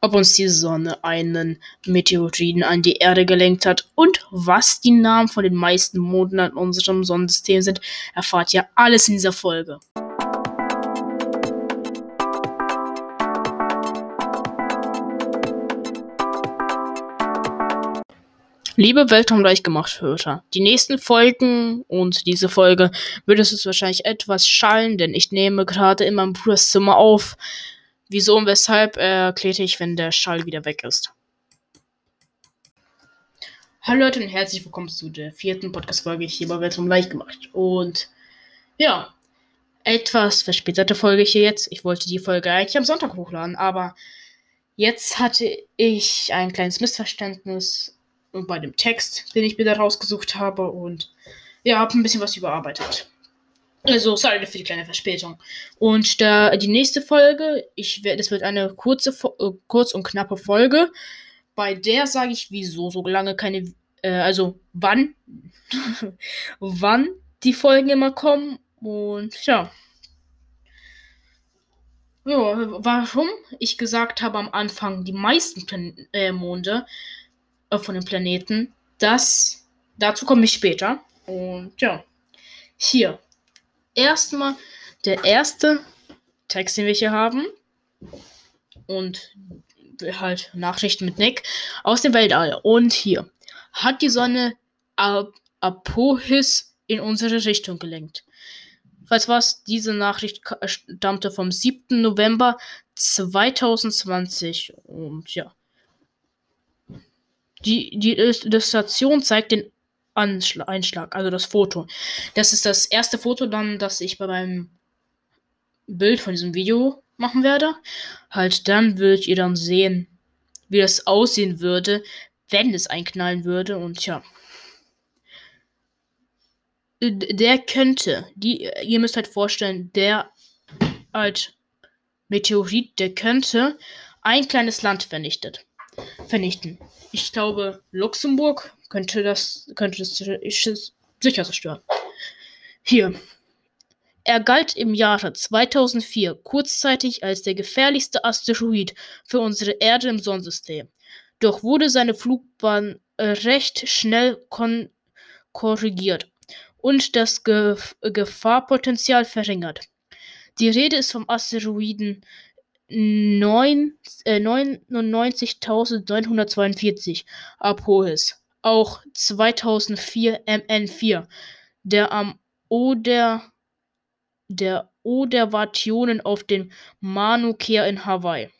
ob uns die Sonne einen Meteoriten an die Erde gelenkt hat und was die Namen von den meisten Monden in unserem Sonnensystem sind, erfahrt ihr alles in dieser Folge. Liebe Weltraum gemacht Hörer, die nächsten Folgen und diese Folge wird es wahrscheinlich etwas schallen, denn ich nehme gerade in meinem Bruders Zimmer auf. Wieso und weshalb erkläre ich, wenn der Schall wieder weg ist. Hallo Leute und herzlich willkommen zu der vierten Podcast-Folge hier bei Weltraum leicht gemacht. Und ja, etwas verspätete Folge hier jetzt. Ich wollte die Folge eigentlich am Sonntag hochladen, aber jetzt hatte ich ein kleines Missverständnis bei dem Text, den ich mir da rausgesucht habe und ja, habe ein bisschen was überarbeitet. Also, sorry für die kleine Verspätung. Und da die nächste Folge, ich werde, das wird eine kurze, äh, kurz und knappe Folge. Bei der sage ich, wieso so lange keine, äh, also wann, wann die Folgen immer kommen. Und ja. Ja, warum ich gesagt habe am Anfang, die meisten Plan äh, Monde äh, von den Planeten. Das, dazu komme ich später. Und ja, hier. Erstmal der erste Text, den wir hier haben. Und halt Nachrichten mit Nick aus dem Weltall. Und hier hat die Sonne Ap Apophis in unsere Richtung gelenkt. Falls was, diese Nachricht stammte vom 7. November 2020. Und ja. Die, die Illustration zeigt den Einschlag, also das Foto. Das ist das erste Foto dann, das ich bei meinem Bild von diesem Video machen werde. Halt dann würdet ihr dann sehen, wie das aussehen würde, wenn es einknallen würde und ja. Der könnte, die, ihr müsst halt vorstellen, der halt Meteorit, der könnte ein kleines Land vernichtet vernichten. Ich glaube, Luxemburg könnte das, könnte das sicher zerstören. Hier. Er galt im Jahre 2004 kurzzeitig als der gefährlichste Asteroid für unsere Erde im Sonnensystem. Doch wurde seine Flugbahn recht schnell korrigiert und das Ge Gefahrpotenzial verringert. Die Rede ist vom Asteroiden 99.942 äh, Apophis, auch 2004 MN4, der am Oder der Odervationen auf dem Manu Kea in Hawaii.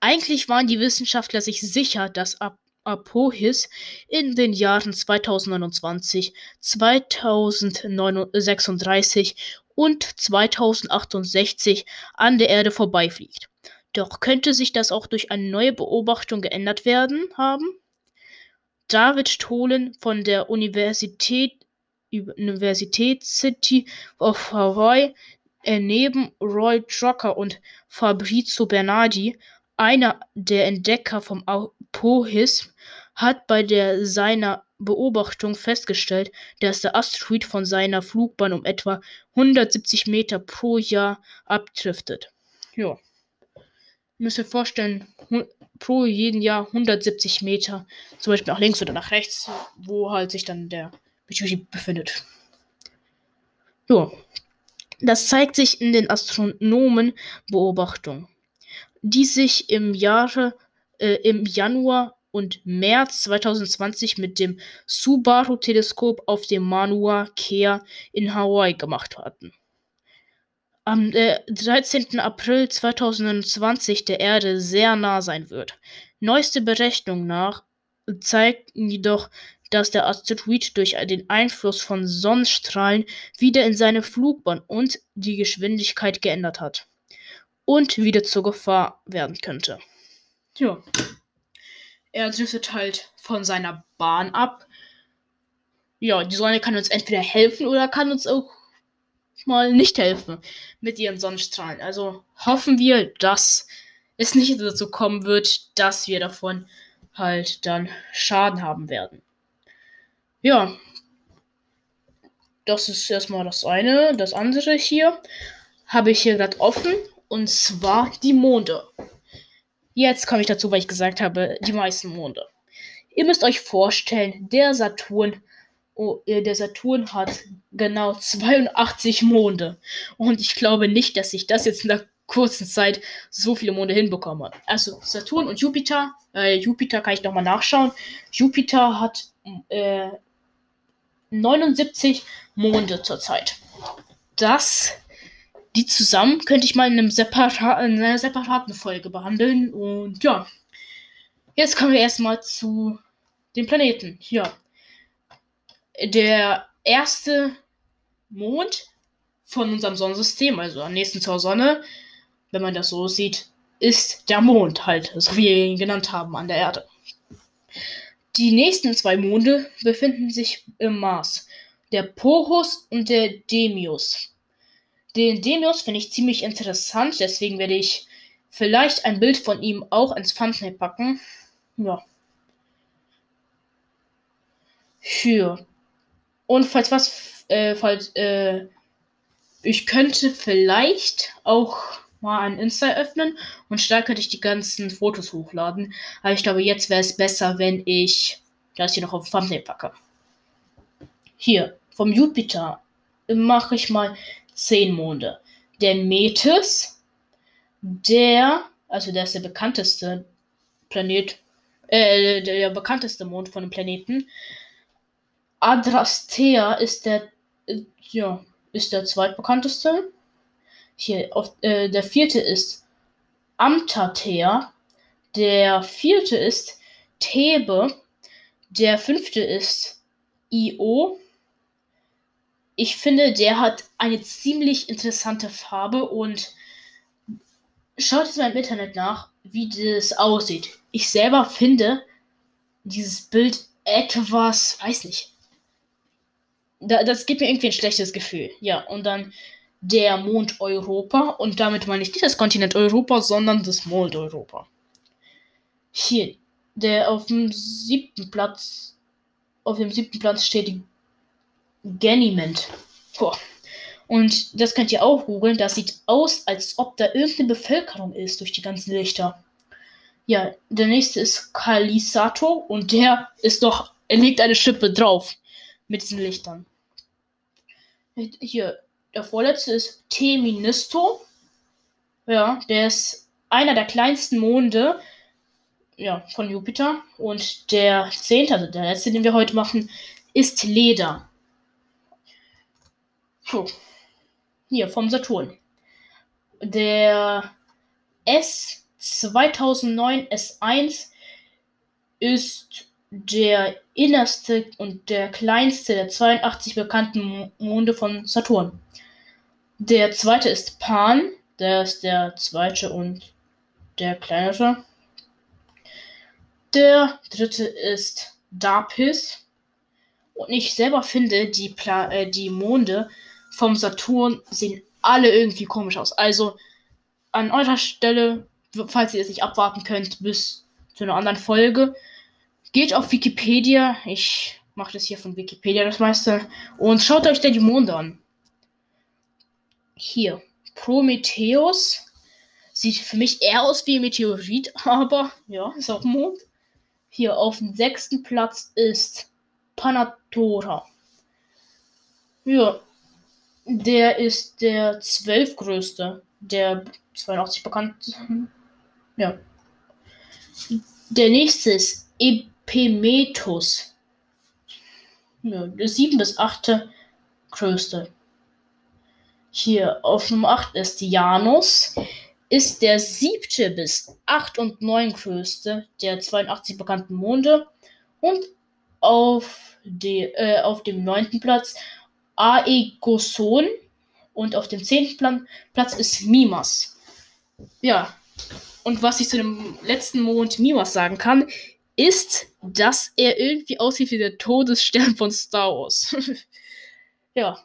Eigentlich waren die Wissenschaftler sich sicher, dass Ap Apophis in den Jahren 2029, 2036 und 2068 an der Erde vorbeifliegt. Doch könnte sich das auch durch eine neue Beobachtung geändert werden haben? David Stolen von der Universität Universität City of Hawaii äh, neben Roy Drucker und Fabrizio Bernardi, einer der Entdecker vom Apophis, hat bei der seiner Beobachtung festgestellt, dass der Asteroid von seiner Flugbahn um etwa 170 Meter pro Jahr abdriftet. Ja. Ihr müsst euch vorstellen, pro jeden Jahr 170 Meter, zum Beispiel nach links oder nach rechts, wo halt sich dann der Meteorit befindet. Ja. Das zeigt sich in den Astronomenbeobachtungen, die sich im Jahre äh, im Januar und März 2020 mit dem Subaru-Teleskop auf dem Mauna Kea in Hawaii gemacht hatten. Am äh, 13. April 2020 der Erde sehr nah sein wird. Neueste Berechnungen nach zeigten jedoch, dass der Asteroid durch den Einfluss von Sonnenstrahlen wieder in seine Flugbahn und die Geschwindigkeit geändert hat und wieder zur Gefahr werden könnte. Ja. Er driftet halt von seiner Bahn ab. Ja, die Sonne kann uns entweder helfen oder kann uns auch mal nicht helfen mit ihren Sonnenstrahlen. Also hoffen wir, dass es nicht dazu kommen wird, dass wir davon halt dann Schaden haben werden. Ja, das ist erstmal das eine. Das andere hier habe ich hier gerade offen und zwar die Monde. Jetzt komme ich dazu, weil ich gesagt habe, die meisten Monde. Ihr müsst euch vorstellen, der Saturn, oh, äh, der Saturn hat genau 82 Monde. Und ich glaube nicht, dass ich das jetzt in der kurzen Zeit so viele Monde hinbekomme. Also Saturn und Jupiter. Äh, Jupiter kann ich nochmal nachschauen. Jupiter hat äh, 79 Monde zurzeit. Das, die zusammen könnte ich mal in, einem separa in einer separaten Folge behandeln. Und ja, jetzt kommen wir erstmal zu den Planeten. Ja, der erste Mond von unserem Sonnensystem, also am nächsten zur Sonne, wenn man das so sieht, ist der Mond halt, so wie wir ihn genannt haben, an der Erde. Die nächsten zwei Monde befinden sich im Mars. Der Porus und der Demius. Den Demius finde ich ziemlich interessant, deswegen werde ich vielleicht ein Bild von ihm auch ins Thumbnail packen. Ja. Für. Und falls was, äh, falls, äh, ich könnte vielleicht auch mal ein Insta öffnen und da könnte ich die ganzen Fotos hochladen. Aber ich glaube, jetzt wäre es besser, wenn ich das hier noch auf Thumbnail packe. Hier, vom Jupiter mache ich mal 10 Monde. Der Metis, der, also der ist der bekannteste Planet, äh, der bekannteste Mond von dem Planeten. Adrastea ist der, äh, ja, ist der zweitbekannteste. Hier, auf, äh, der vierte ist Amtater. Der vierte ist Thebe. Der fünfte ist Io. Ich finde, der hat eine ziemlich interessante Farbe und schaut jetzt mal im Internet nach, wie das aussieht. Ich selber finde dieses Bild etwas, weiß nicht. Das gibt mir irgendwie ein schlechtes Gefühl. Ja, und dann der Mond Europa. Und damit meine ich nicht das Kontinent Europa, sondern das Mond Europa. Hier, der auf dem siebten Platz, auf dem siebten Platz steht Ganymede. Boah. Und das könnt ihr auch googeln. Das sieht aus, als ob da irgendeine Bevölkerung ist durch die ganzen Lichter. Ja, der nächste ist Kalisato und der ist doch, er legt eine Schippe drauf mit diesen Lichtern. Hier, der vorletzte ist Teministo. Ja, der ist einer der kleinsten Monde ja, von Jupiter. Und der zehnte, also der letzte, den wir heute machen, ist Leder. So. Hier, vom Saturn. Der S2009 S1 ist der innerste und der kleinste der 82 bekannten Monde von Saturn. Der zweite ist Pan, der ist der zweite und der kleinere. Der dritte ist Dapis. Und ich selber finde, die, Pla äh, die Monde vom Saturn sehen alle irgendwie komisch aus. Also an eurer Stelle, falls ihr es nicht abwarten könnt, bis zu einer anderen Folge, Geht auf Wikipedia. Ich mache das hier von Wikipedia das meiste. Und schaut euch da die Monde an. Hier. Prometheus. Sieht für mich eher aus wie ein Meteorit, aber ja, ist auch Mond. Hier auf dem sechsten Platz ist Panatora. Ja, der ist der zwölfgrößte der 82 bekannten. Ja. Der nächste ist Eb Pemetus. Ja, der 7 bis 8. größte. Hier auf Nummer 8 ist Janus. Ist der siebte bis 8 und 9 größte der 82 bekannten Monde. Und auf, die, äh, auf dem neunten Platz Aegoson. Und auf dem zehnten Platz ist Mimas. Ja. Und was ich zu dem letzten Mond Mimas sagen kann, ist, dass er irgendwie aussieht wie der Todesstern von Star Wars. ja.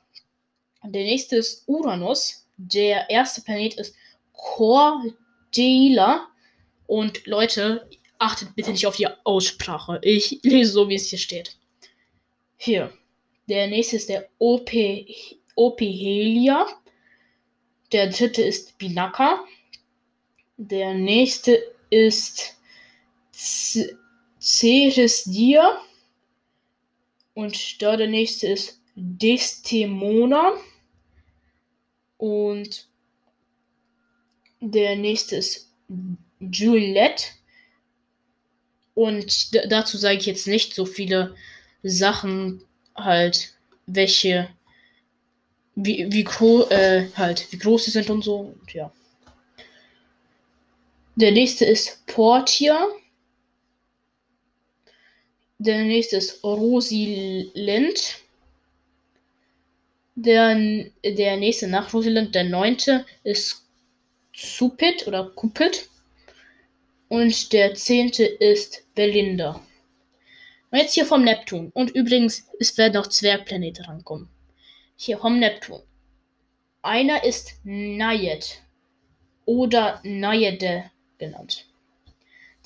Der nächste ist Uranus. Der erste Planet ist Cordelia. Und Leute, achtet bitte nicht auf die Aussprache. Ich lese so, wie es hier steht. Hier. Der nächste ist der Op Der dritte ist Binaka. Der nächste ist Ceres Dia. Und da der nächste ist Destemona. Und der nächste ist Juliette. Und dazu sage ich jetzt nicht so viele Sachen, halt, welche, wie, wie, äh, halt, wie groß sie sind und so. Und ja. Der nächste ist Portia. Der nächste ist Rosilind. Der, der nächste nach Rosalind, der neunte, ist Cupid oder Cupid. Und der zehnte ist Belinda. Und jetzt hier vom Neptun. Und übrigens, es werden noch Zwergplanete rankommen. Hier vom Neptun. Einer ist Nayed oder Nayede genannt.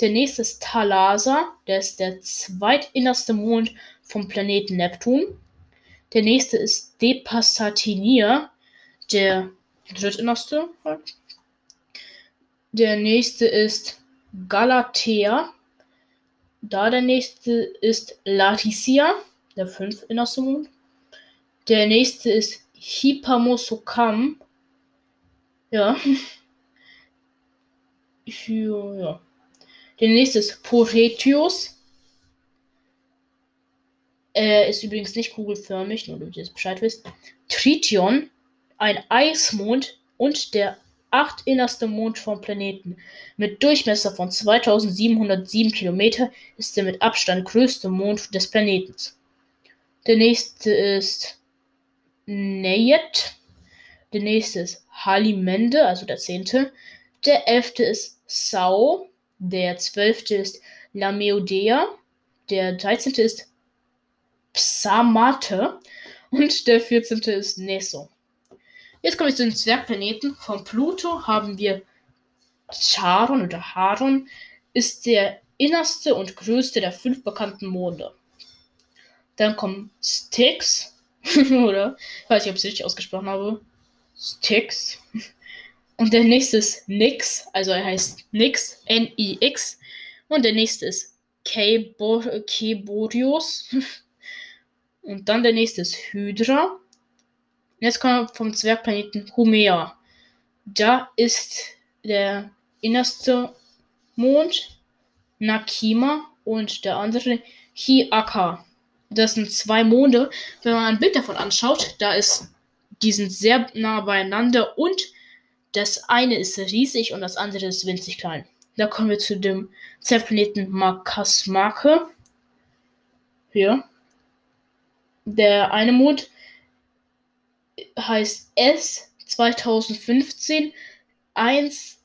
Der nächste ist Thalassa, der ist der zweitinnerste Mond vom Planeten Neptun. Der nächste ist Depassatinia, der drittinnerste. Der nächste ist Galatea. Da der nächste ist Laticia, der fünfinnerste Mond. Der nächste ist Hippamosokam. Ja. ja. Der nächste ist Poretius. Er ist übrigens nicht kugelförmig, nur damit ihr es Bescheid wisst. Trition, ein Eismond und der acht innerste Mond vom Planeten. Mit Durchmesser von 2707 Kilometer ist der mit Abstand größte Mond des Planeten. Der nächste ist Neyet. Der nächste ist Halimende, also der zehnte. Der elfte ist Sau. Der zwölfte ist Lameodea. Der dreizehnte ist Psamate. Und der vierzehnte ist Neso. Jetzt komme ich zu den Zwergplaneten. Von Pluto haben wir Charon oder Haron. Ist der innerste und größte der fünf bekannten Monde. Dann kommt Styx. oder? Ich weiß nicht, ob ich es richtig ausgesprochen habe. Styx. Und der nächste ist Nix, also er heißt Nix, N-I-X. Und der nächste ist Keborius. Und dann der nächste ist Hydra. Jetzt kommen wir vom Zwergplaneten Humea. Da ist der innerste Mond Nakima und der andere Hiaka. Das sind zwei Monde. Wenn man ein Bild davon anschaut, da ist, die sind sehr nah beieinander und das eine ist riesig und das andere ist winzig klein. Da kommen wir zu dem Zwergplaneten Makasmake. Hier. Der eine Mond heißt S 2015 1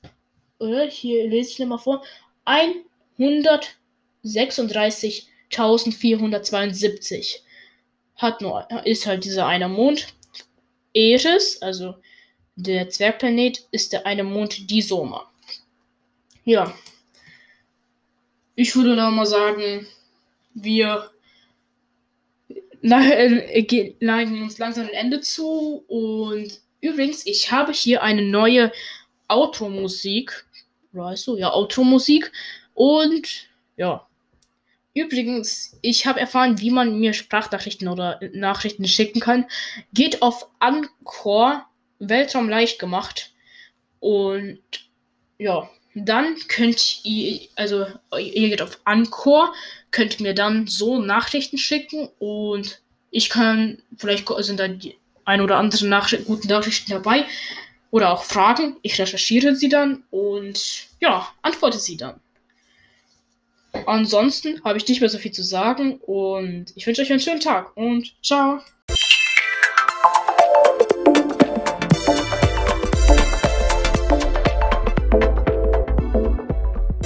oder hier lese ich nochmal vor 136.472 hat nur ist halt dieser eine Mond Eris, also der Zwergplanet ist der eine Mond die Soma. Ja. Ich würde da mal sagen, wir äh, neigen uns langsam ein Ende zu. Und übrigens, ich habe hier eine neue Automusik. Weißt du? Ja, Automusik. Und ja. Übrigens, ich habe erfahren, wie man mir Sprachnachrichten oder Nachrichten schicken kann. Geht auf Anchor Weltraum leicht gemacht. Und ja, dann könnt ihr, also ihr geht auf Anchor, könnt mir dann so Nachrichten schicken und ich kann, vielleicht sind da die ein oder andere Nachricht, guten Nachrichten dabei oder auch Fragen. Ich recherchiere sie dann und ja, antworte sie dann. Ansonsten habe ich nicht mehr so viel zu sagen und ich wünsche euch einen schönen Tag und ciao.